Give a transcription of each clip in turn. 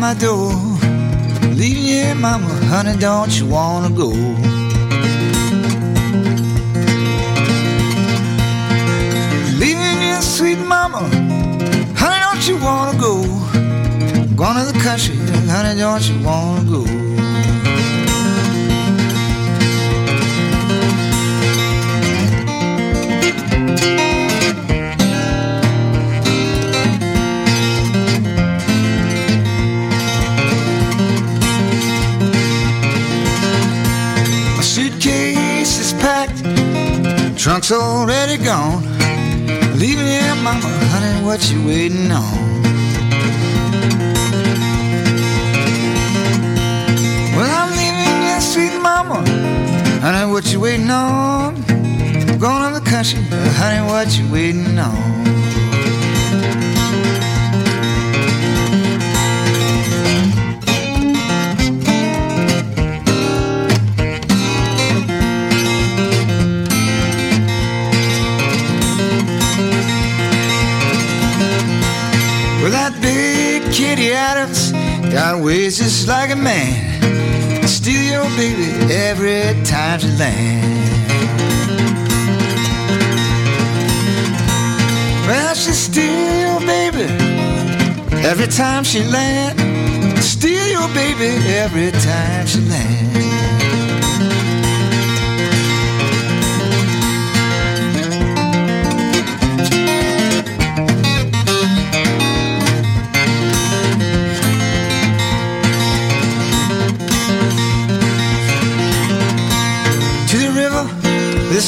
my door. Leaving you, mama, honey, don't you wanna go? Leaving you, sweet mama, honey, don't you wanna go? Going to the country, honey, don't you wanna go? Trunk's already gone. Leave Leaving here, mama, honey, what you waiting on? Well, I'm leaving you, sweet mama, honey, what you waiting on? I'm Going to the country, honey, what you waiting on? Got ways just like a man. Steal your baby every time she land. Well, she steal your baby every time she land. Steal your baby every time she land.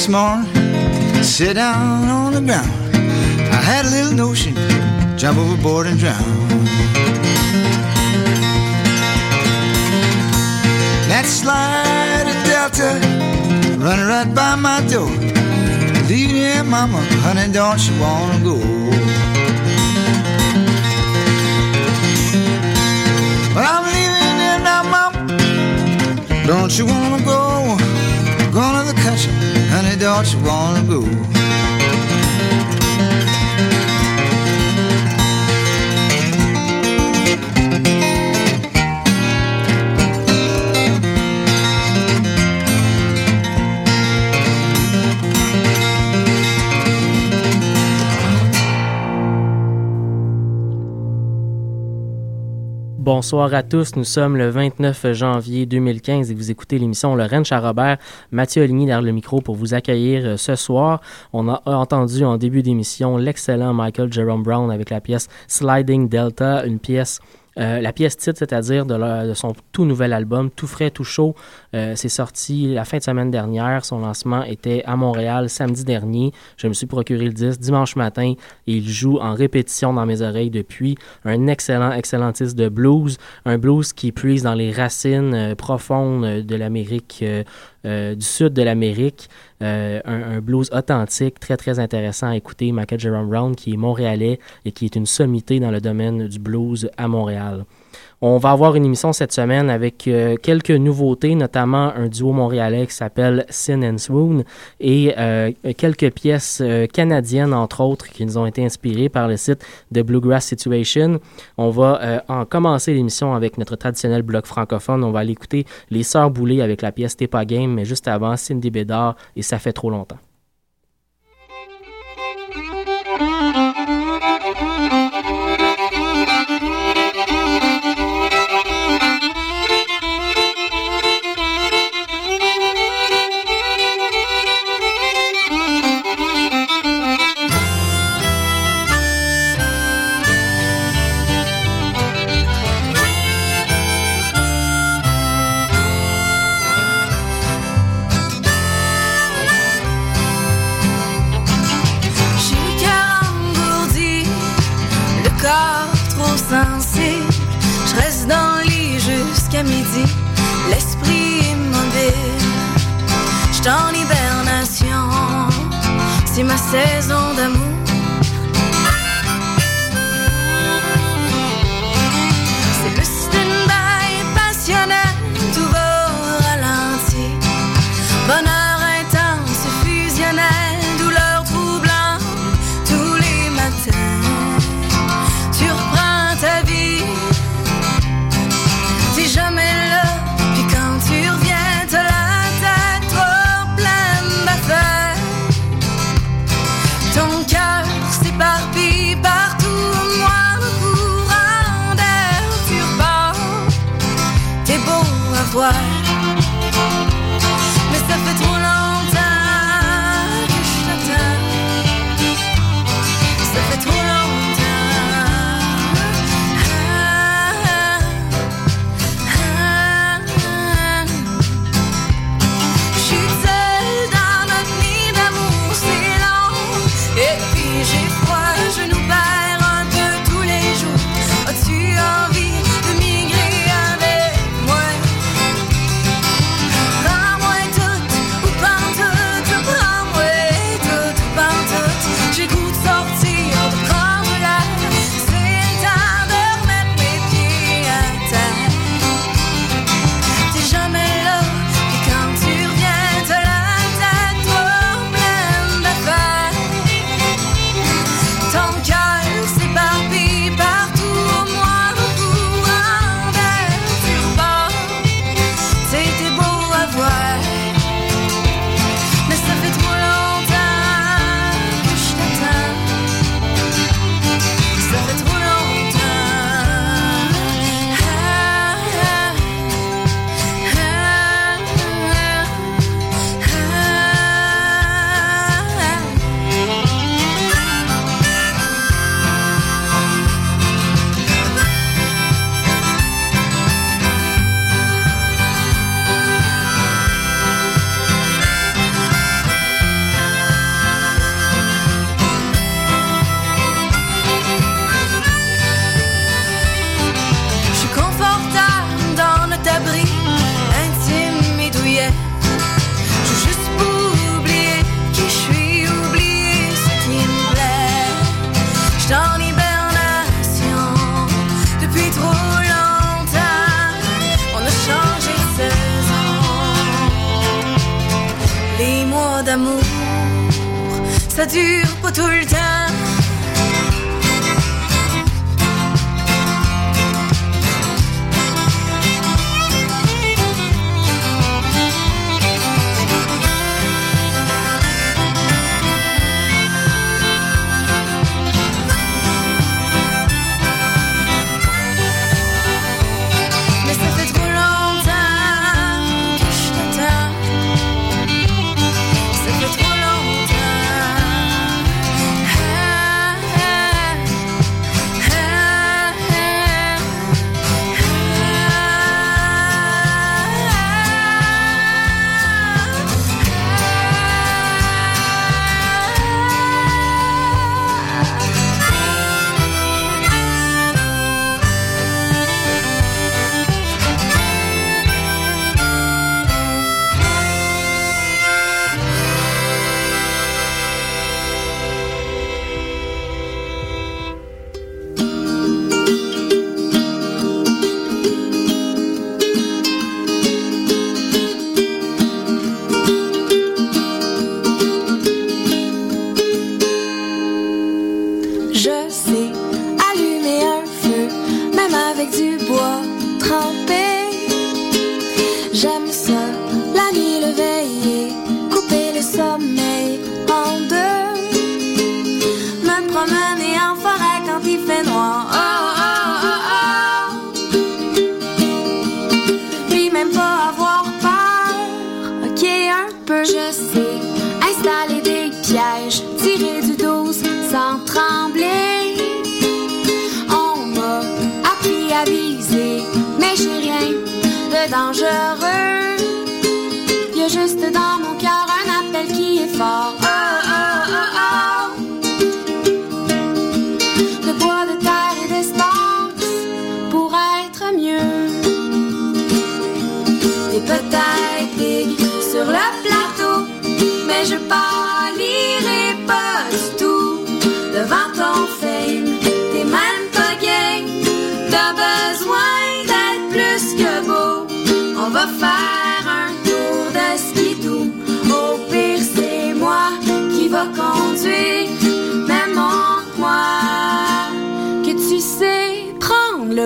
This morning, sit down on the ground. I had a little notion, jump overboard and drown. That slide of Delta, running right by my door. Leave here, mama, honey, don't you wanna go? Well, I'm leaving here now, mama. Don't you wanna go? Don't you wanna go? Bonsoir à tous, nous sommes le 29 janvier 2015 et vous écoutez l'émission Lorraine Charrobert, Mathieu Oligny derrière le micro pour vous accueillir euh, ce soir. On a entendu en début d'émission l'excellent Michael Jerome Brown avec la pièce Sliding Delta, une euh, la pièce titre, c'est-à-dire de, son tout nouvel album, tout frais, tout chaud, euh, c'est sorti la fin de semaine dernière. Son lancement était à Montréal samedi dernier. Je me suis procuré le disque dimanche matin et il joue en répétition dans mes oreilles depuis. Un excellent, excellent disque de blues, un blues qui puise dans les racines euh, profondes de l'Amérique du sud de l'Amérique. un, un, blues authentique, très très intéressant à écouter. Michael Jerome Brown, qui est montréalais et qui est une sommité dans le domaine du blues à Montréal. On va avoir une émission cette semaine avec euh, quelques nouveautés, notamment un duo montréalais qui s'appelle Sin and Swoon et euh, quelques pièces euh, canadiennes, entre autres, qui nous ont été inspirées par le site de Bluegrass Situation. On va en commencer l'émission avec notre traditionnel bloc francophone. On va aller écouter Les Sœurs Boulées avec la pièce T'es pas game, mais juste avant, Cindy Bédard et Ça fait trop longtemps. Saison d'amour.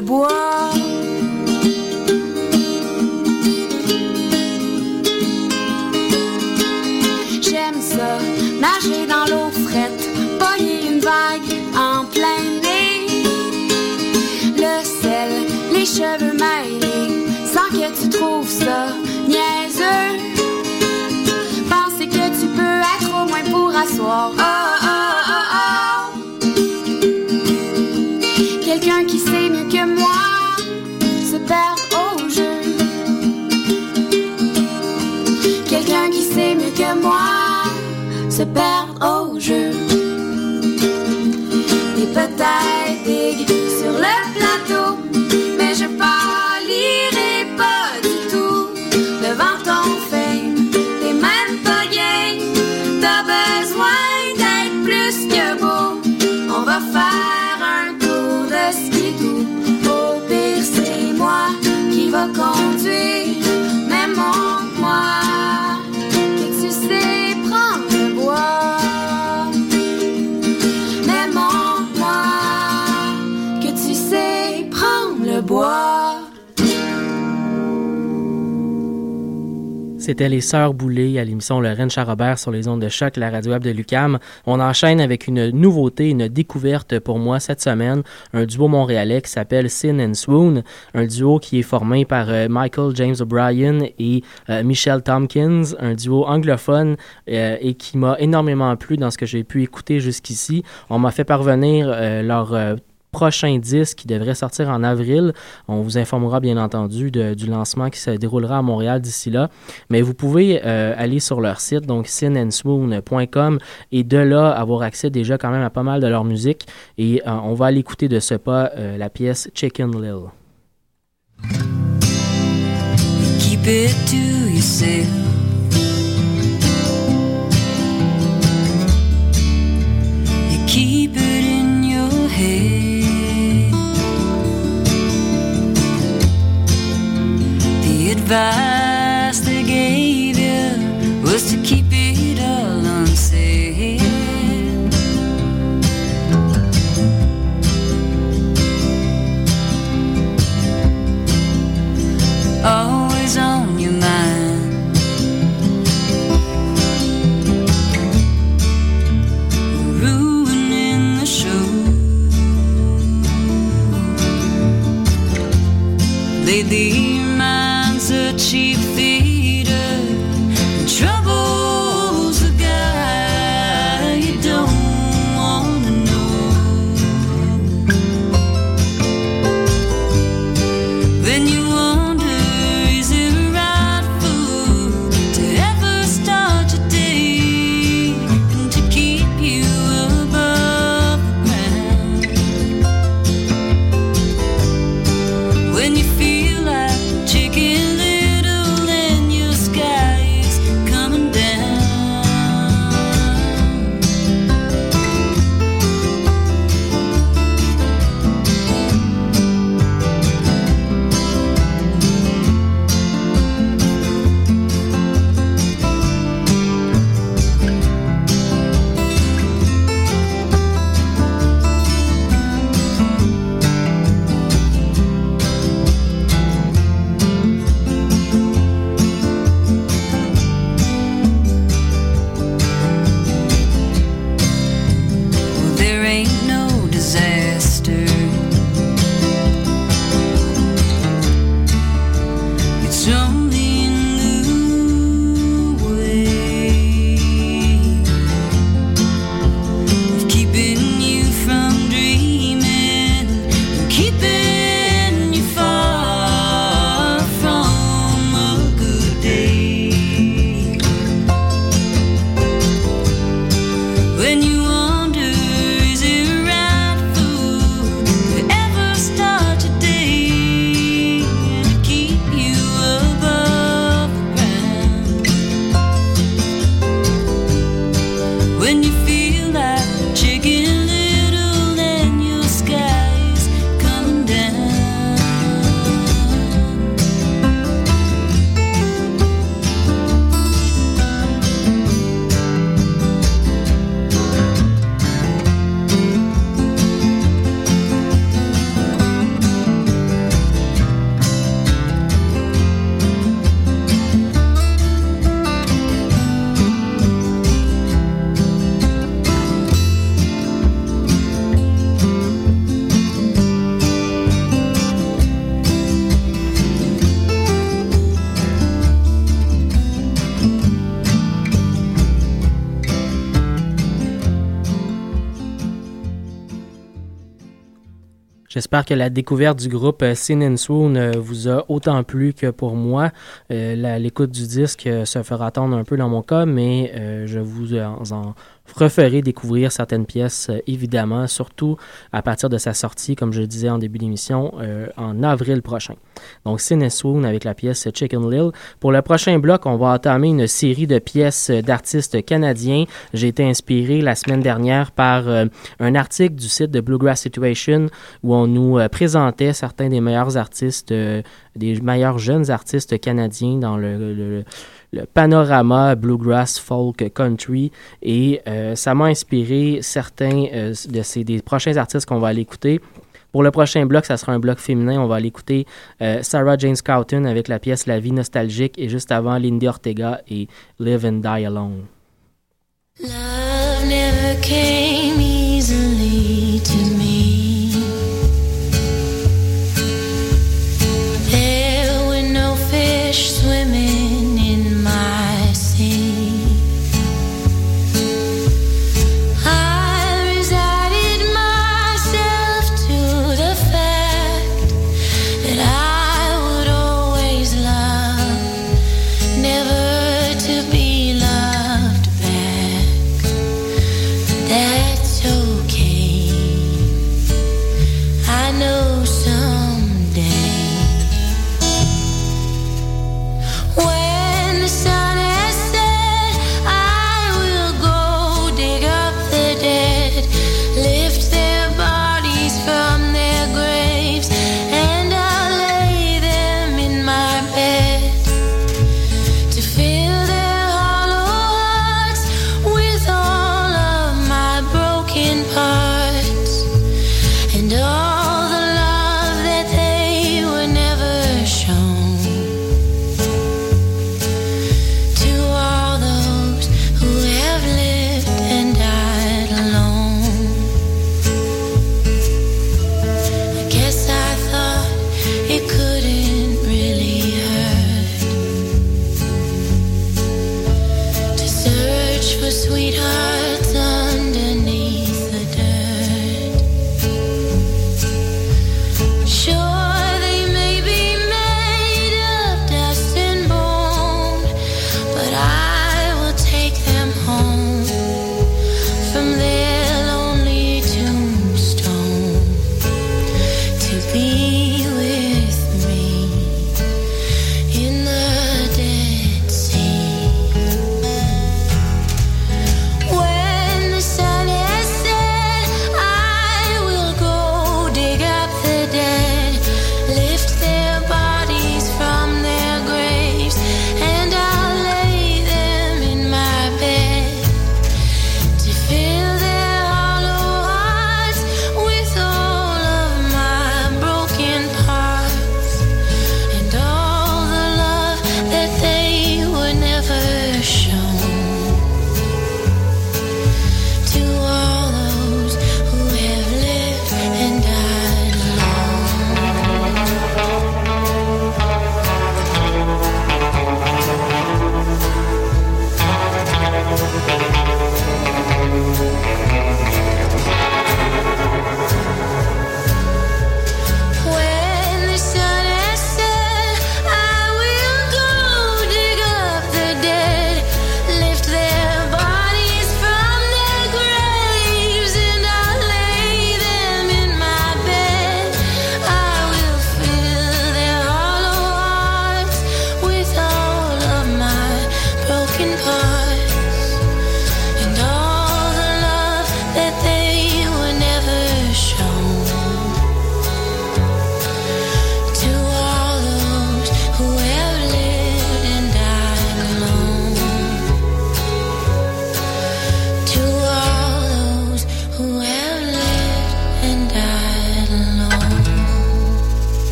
bois. J'aime ça, nager dans l'eau frette, pogner une vague en plein nez. Le sel, les cheveux mêlés, sans que tu trouves ça niaiseux. Penser que tu peux être au moins pour asseoir perd C'était les Sœurs Boulay à l'émission Rennes Charrobert sur les ondes de choc, la radio web de Lucam. On enchaîne avec une nouveauté, une découverte pour moi cette semaine, un duo montréalais qui s'appelle Sin and Swoon, un duo qui est formé par euh, Michael James O'Brien et euh, Michelle Tompkins, un duo anglophone euh, et qui m'a énormément plu dans ce que j'ai pu écouter jusqu'ici. On m'a fait parvenir leur prochain disque qui devrait sortir en avril. On vous informera bien entendu du lancement qui se déroulera à Montréal d'ici là. Mais vous pouvez euh, aller sur leur site, donc sinnandswoon.com, et de là avoir accès déjà quand même à pas mal de leur musique. Et euh, on va aller écouter de ce pas euh, la pièce Chicken Lil. Advice they gave you was to keep J'espère que la découverte du groupe euh, Sin and Swoon euh, vous a autant plu que pour moi. Euh, l'écoute du disque se fera attendre un peu dans mon cas, mais je vous en referai découvrir certaines pièces, euh, évidemment, surtout à partir de sa sortie, comme je le disais en début d'émission, euh, en avril prochain. Donc, Sin Swoon avec la pièce Chicken Lil. Pour le prochain bloc, on va entamer une série de pièces d'artistes canadiens. J'ai été inspiré la semaine dernière par euh, un article du site de Bluegrass Situation où on nous présentait certains des meilleurs artistes, des meilleurs jeunes artistes canadiens dans le le panorama bluegrass folk country et euh, ça m'a inspiré certains euh, de ces des prochains artistes qu'on va aller écouter. Pour le prochain bloc, ça sera un bloc féminin. On va aller écouter euh, Sarah Jane Scouten avec la pièce La vie nostalgique et juste avant Lindy Ortega et Live and Die Alone.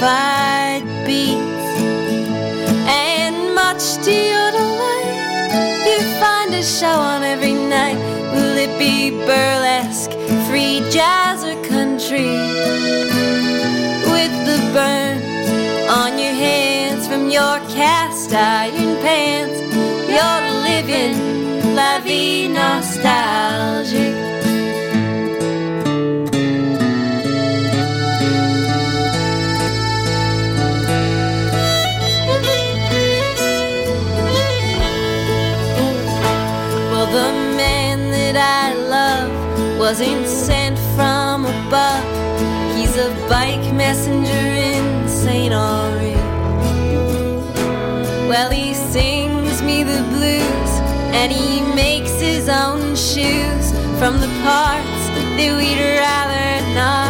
Fide beats. And much to your delight, you find a show on every night. Will it be burlesque, free jazz, or country? With the burn on your hands from your cast iron pants, you're living la vie. Wasn't sent from above. He's a bike messenger in St. Henri. Well, he sings me the blues and he makes his own shoes from the parts that we'd rather not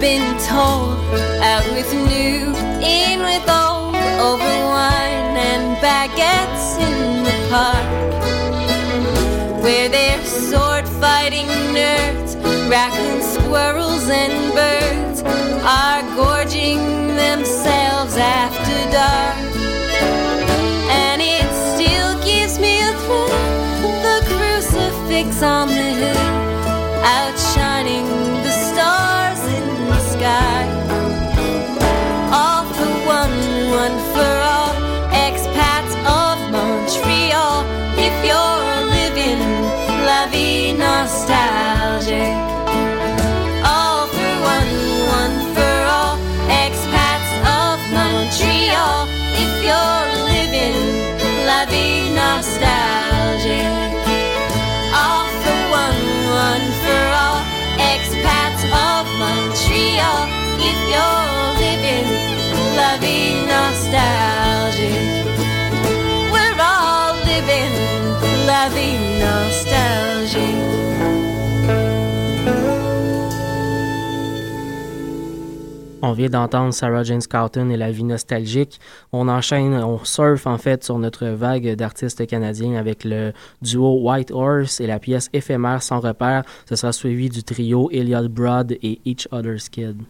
been told out with new, in with old, over wine and baguettes in the park, where they're sword fighting nerds, raccoon squirrels and birds are gorging themselves after dark. And it still gives me a thrill, the crucifix on the hill outshining Montreal. If you're living la vie nostalgique, we're all living la vie On vient d'entendre Sarah Jane Scouten et la vie nostalgique. On enchaîne, on surfe en fait sur notre vague d'artistes canadiens avec le duo White Horse et la pièce éphémère sans repère. Ce sera suivi du trio Elliot Broad et Each Other's Kid.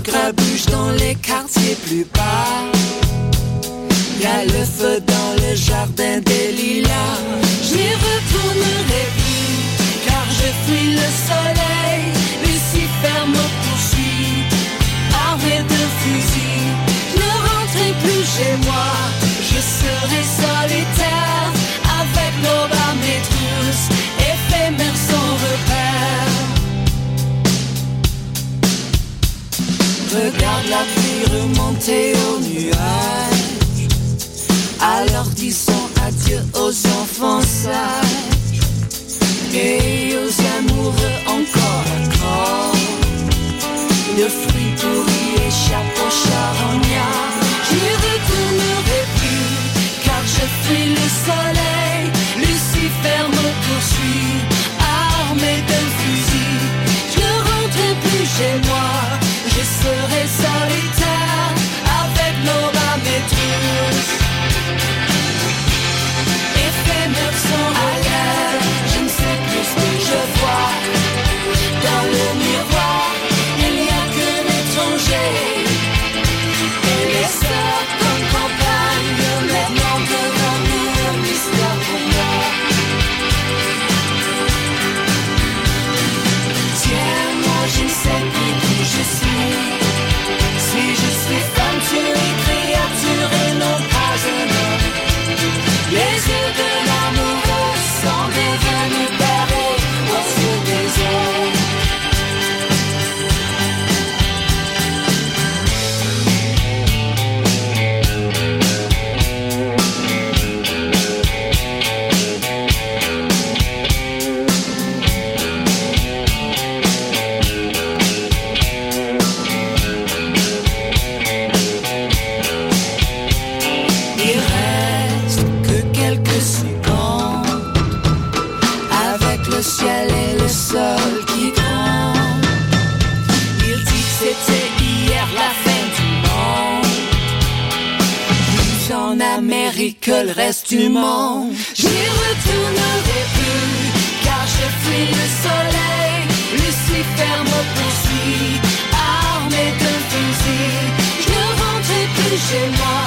Du dans les quartiers plus bas. Y a le feu dans le jardin des lilas. Je n'y retournerai plus, car je fuis le soleil. Lucifer me poursuit, armé de fusil. Ne rentrerai plus chez moi, je serai solitaire. Regarde la pluie remonter aux nuages. Alors disons adieu aux enfants sages et aux amoureux encore J'y retournerai plus, car je fuis le soleil. Lucifer me poursuit, armé de fusil. Je ne rentrerai plus chez moi,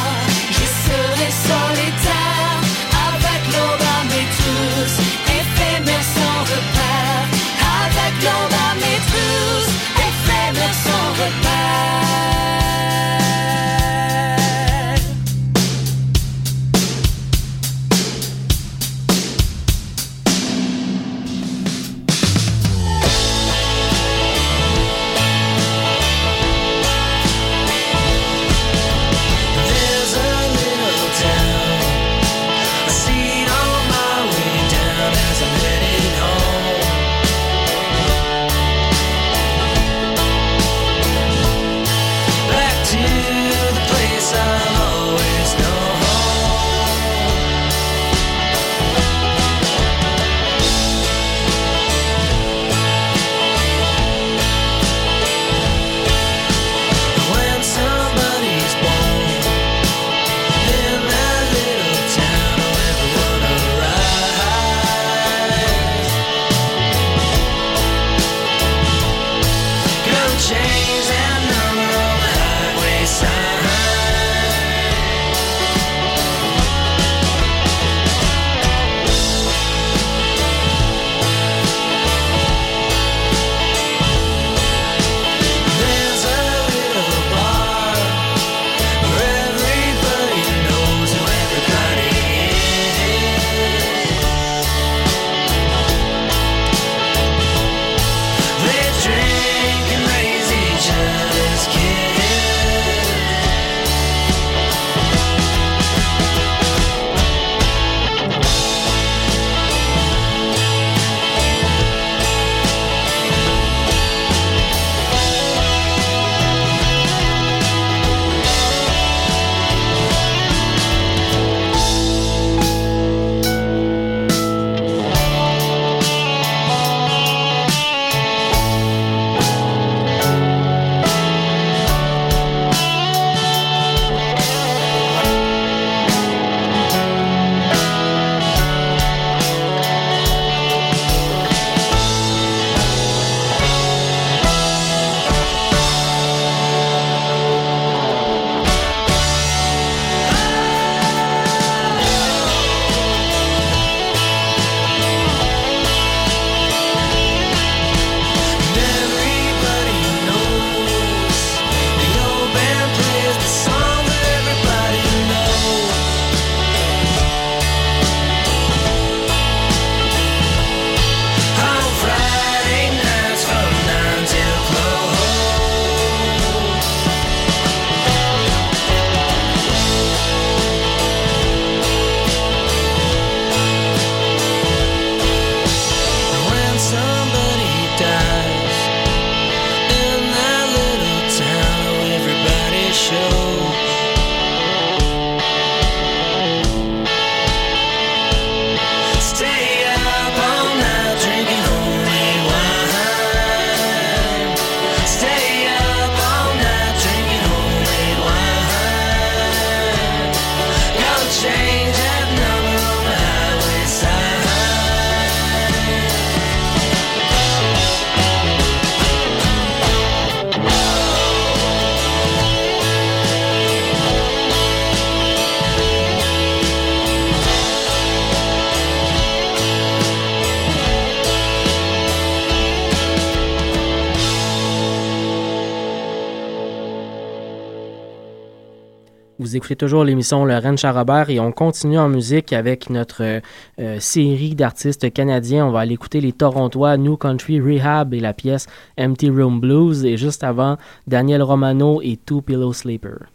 Vous écoutez toujours l'émission Le Rennes Charrobert et on continue en musique avec notre euh, série d'artistes canadiens. On va aller écouter les Torontois New Country Rehab et la pièce Empty Room Blues et juste avant Daniel Romano et Two Pillow Sleeper.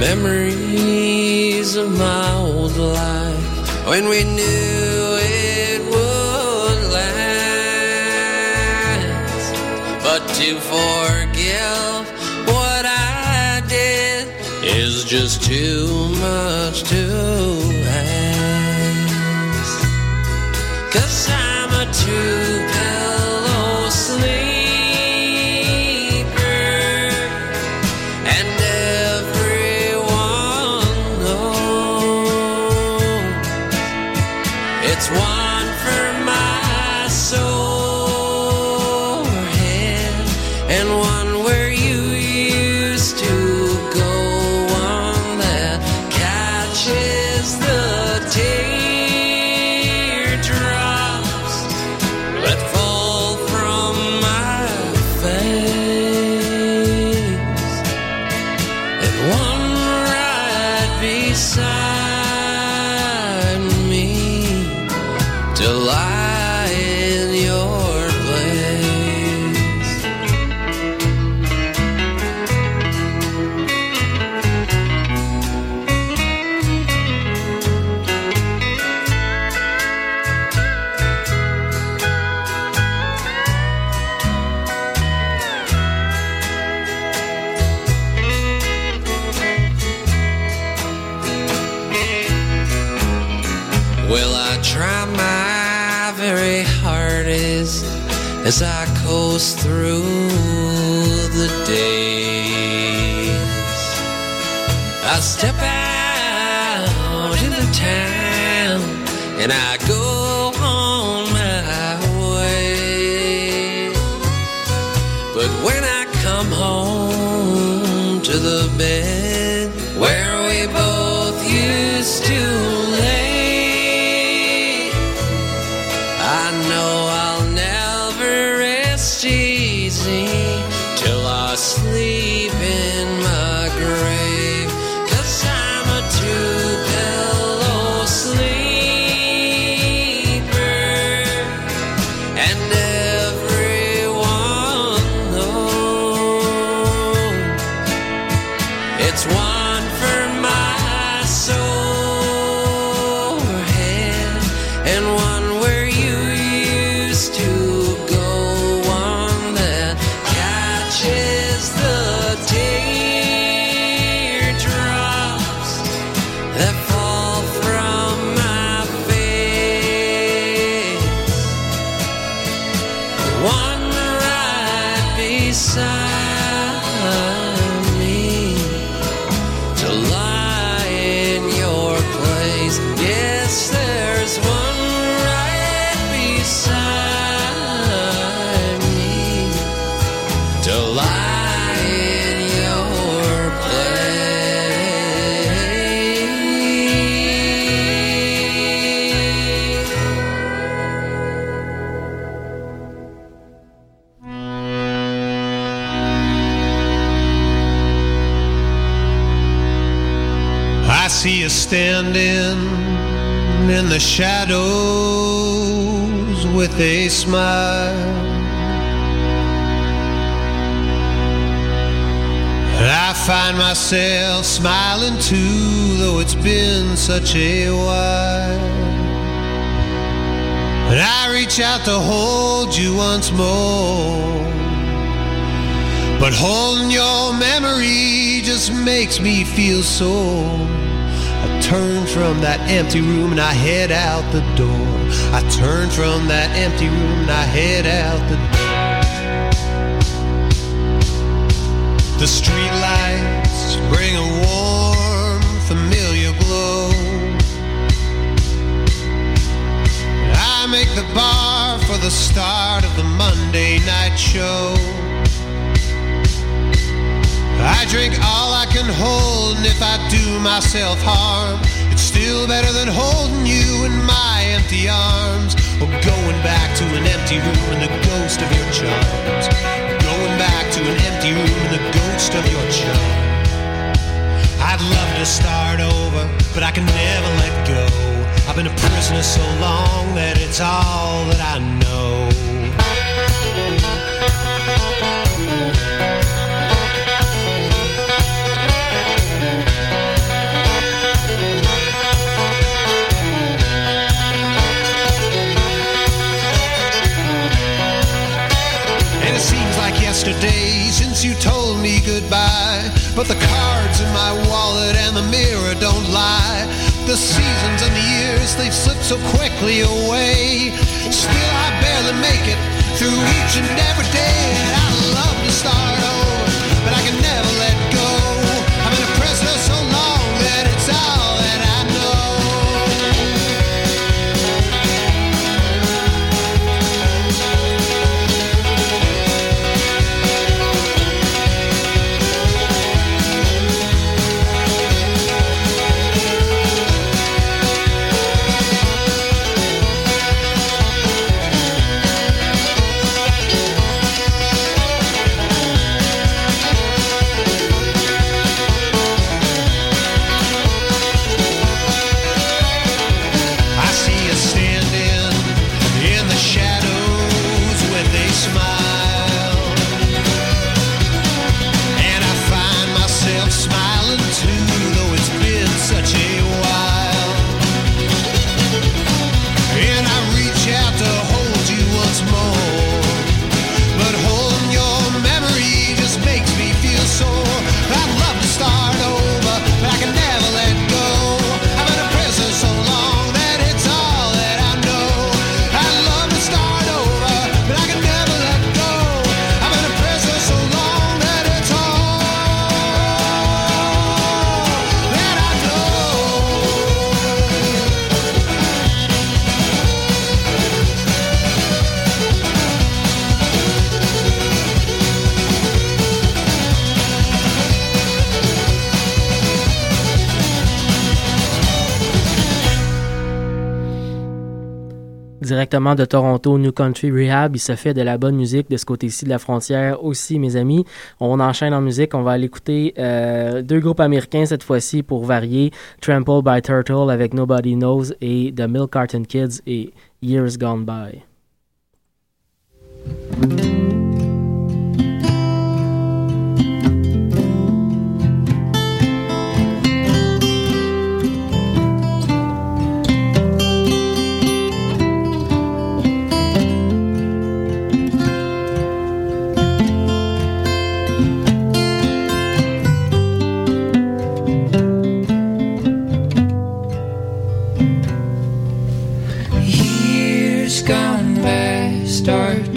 Memories of my old life when we knew it would last. But to forgive what I did is just too much to ask. Cause I'm smile. And I find myself smiling too, though it's been such a while. And I reach out to hold you once more. But holding your memory just makes me feel sore. I turn from that empty room and I head out the door. I turn from that empty room and I head out the door. The street lights bring a warm, familiar glow. I make the bar for the start of the Monday night show. I drink all I can hold, and if I do myself harm, it's still better than holding you in my empty arms. Or going back to an empty room and the ghost of your charms. Going back to an empty room and the ghost of your charms. I'd love to start over, but I can never let go. I've been a prisoner so long that it's all that I know. Since you told me goodbye. But the cards in my wallet and the mirror don't lie. The seasons and the years, they've slipped so quickly away. Still, I barely make it through each and every day. And I love to start over, Directement de Toronto, New Country Rehab, il se fait de la bonne musique de ce côté-ci de la frontière aussi, mes amis. On enchaîne en musique, on va aller écouter euh, deux groupes américains cette fois-ci pour varier. Trample by Turtle avec Nobody Knows et The Milk Carton Kids et Years Gone By.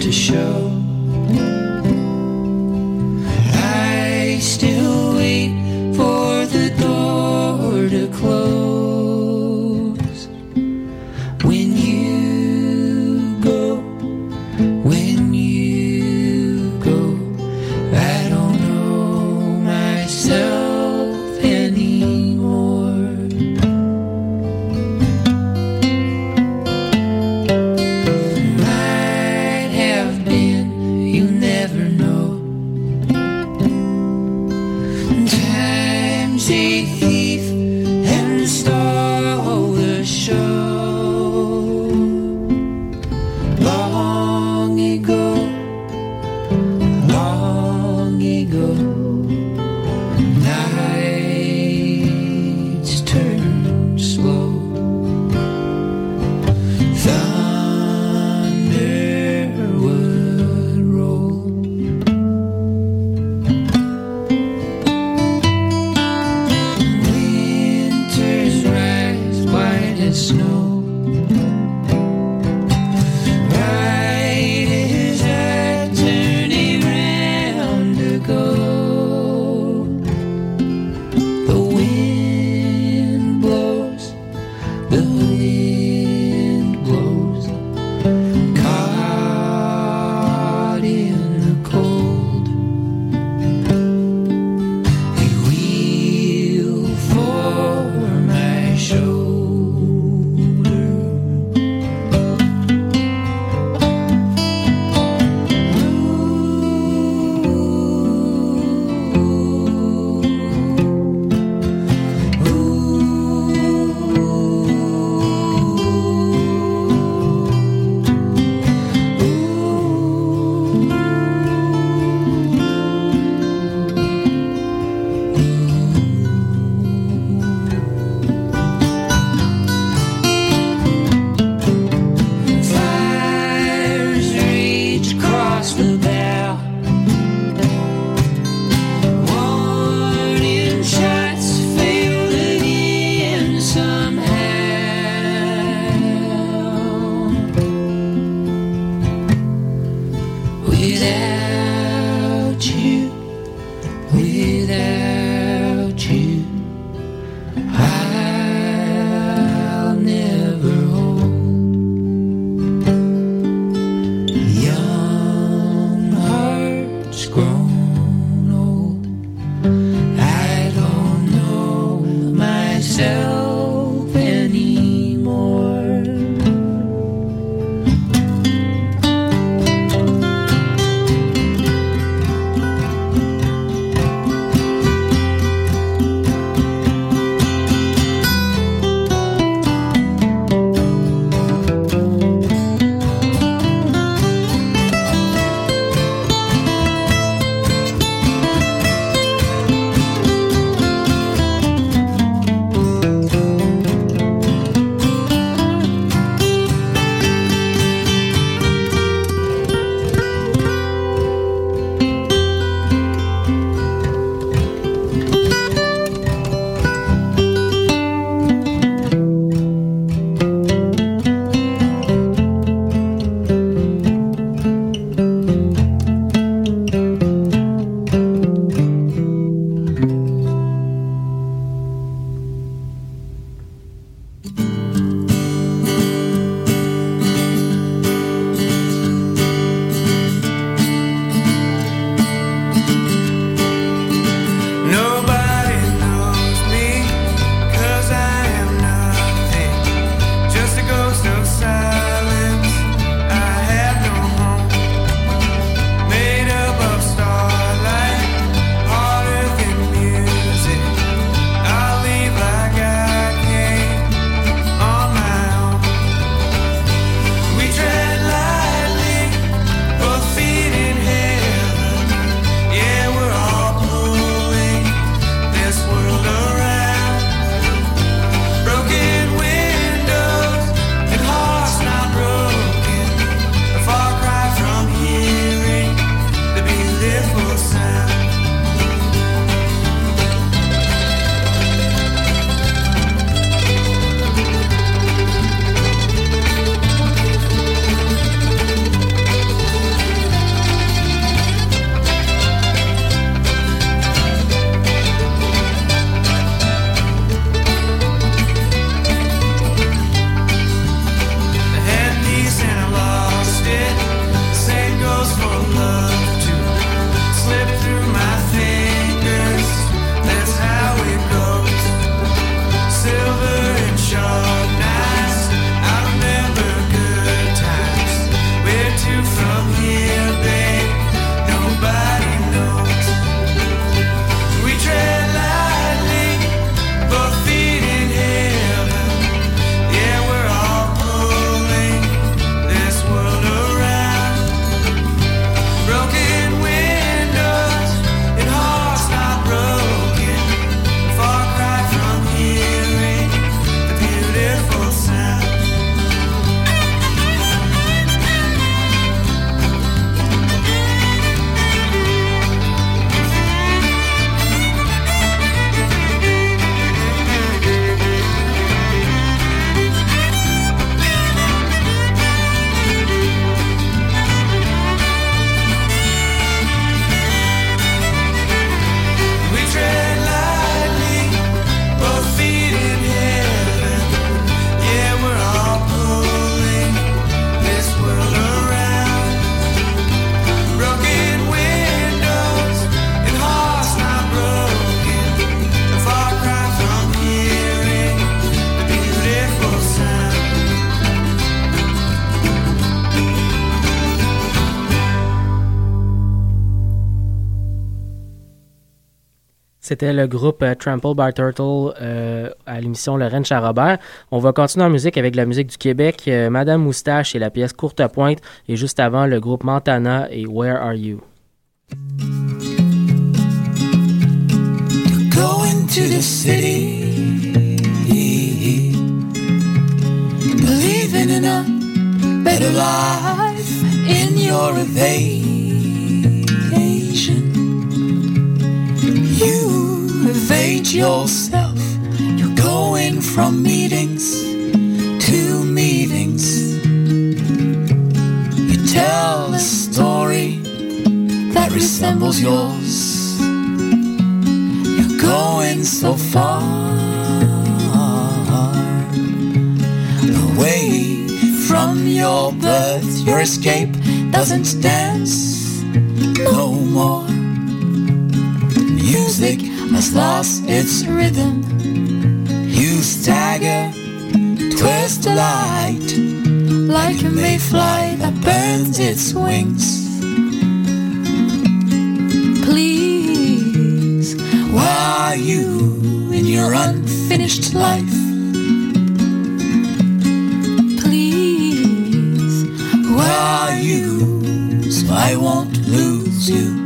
To show. C'était le groupe euh, Trample by Turtle euh, à l'émission Lorraine Charrobert. On va continuer en musique avec la musique du Québec, euh, Madame Moustache et la pièce Courte Pointe, et juste avant, le groupe Montana et Where Are You? Going to the city, believing in a better life in your evasion. You evade yourself, you're going from meetings to meetings. You tell a story that resembles yours. You're going so far away from your birth. Your escape doesn't dance no more. Music has lost its rhythm. You stagger, twist the light like a mayfly that burns its wings. Please, where are you in your unfinished life? Please, where are you so I won't lose you?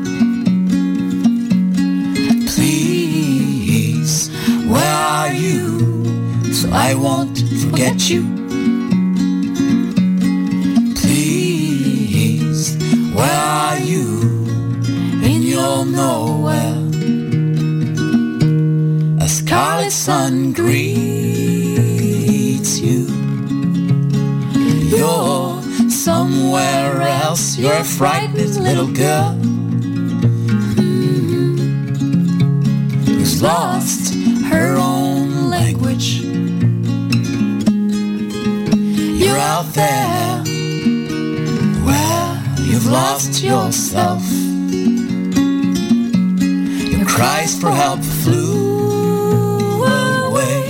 So I won't forget you? Please, where are you in your nowhere? A scarlet sun greets you. You're somewhere else. You're a frightened little girl mm-hmm. who's lost there where you've lost yourself. Your cries for help flew away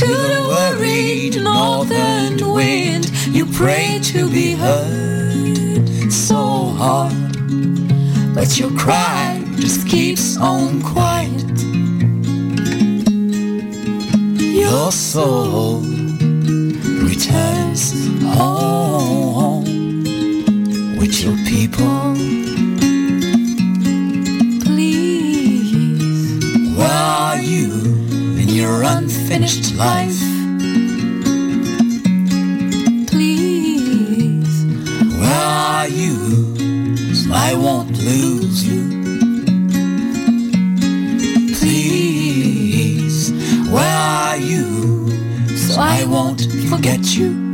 to the worried northern wind. You pray to be heard so hard, but your cry just keeps on quiet. Your soul returns home with your people. Please, where are you in your unfinished life? Please, where are you so I won't lose you? Forget you?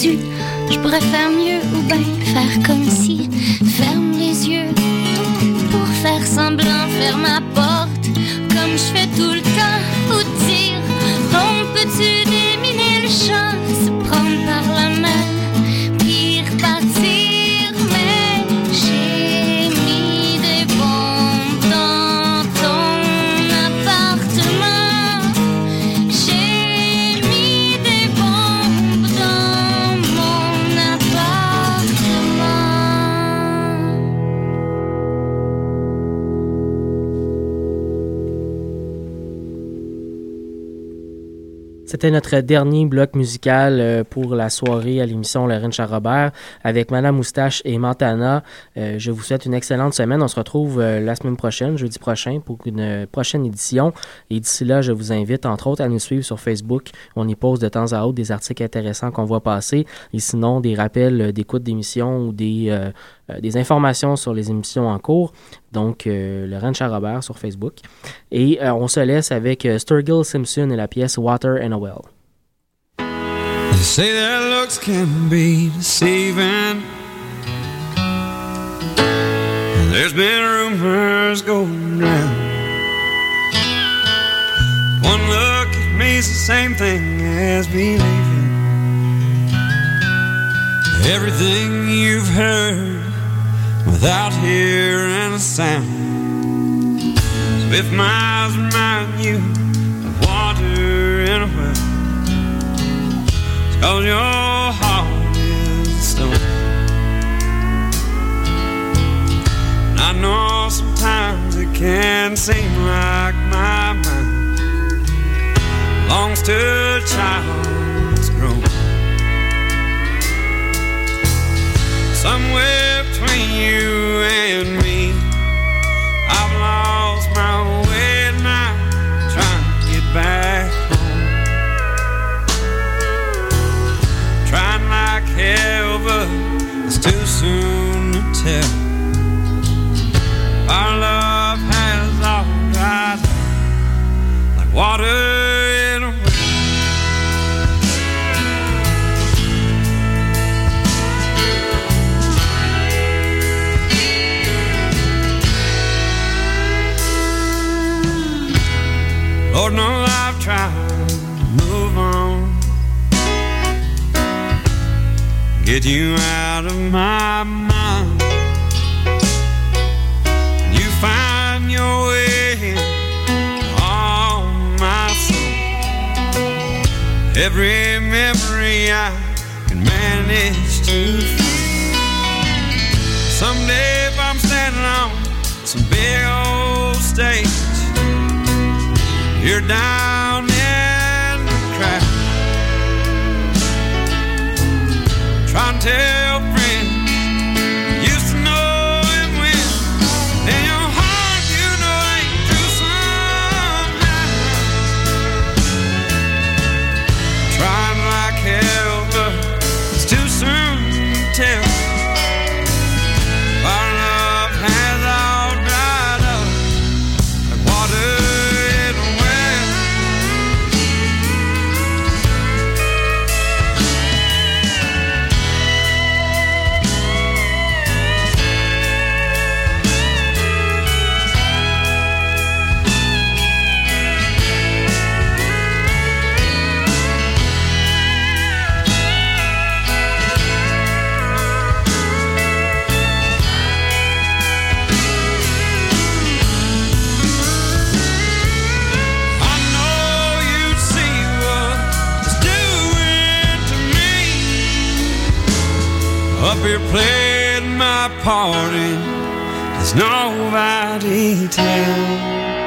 就 C'était notre dernier bloc musical euh, pour la soirée à l'émission Lorraine Charrobert avec Madame Moustache et Montana. Euh, je vous souhaite une excellente semaine. On se retrouve euh, la semaine prochaine, jeudi prochain, pour une prochaine édition. Et d'ici là, je vous invite, entre autres, à nous suivre sur Facebook. On y pose de temps à autre des articles intéressants qu'on voit passer. Et sinon, des rappels d'écoute d'émissions ou des informations sur les émissions en cours. Donc, euh, Lorraine Charrobert sur Facebook. Et euh, on se laisse avec euh, Sturgill Simpson et la pièce Water and a Well. They say their looks can be deceiving. There's been rumors going round. One look at me's the same thing as believing everything you've heard without hearing a sound. So if my eyes remind you of water in a well. Cause your heart is stone. And I know sometimes it can seem like my mind belongs to a child that's grown. Somewhere between you and me, Get you out of my mind. You find your way on my soul. Every memory I can manage to feel. Someday if I'm standing on some big old stage, you're down Try Up here playing my part and there's nobody tell.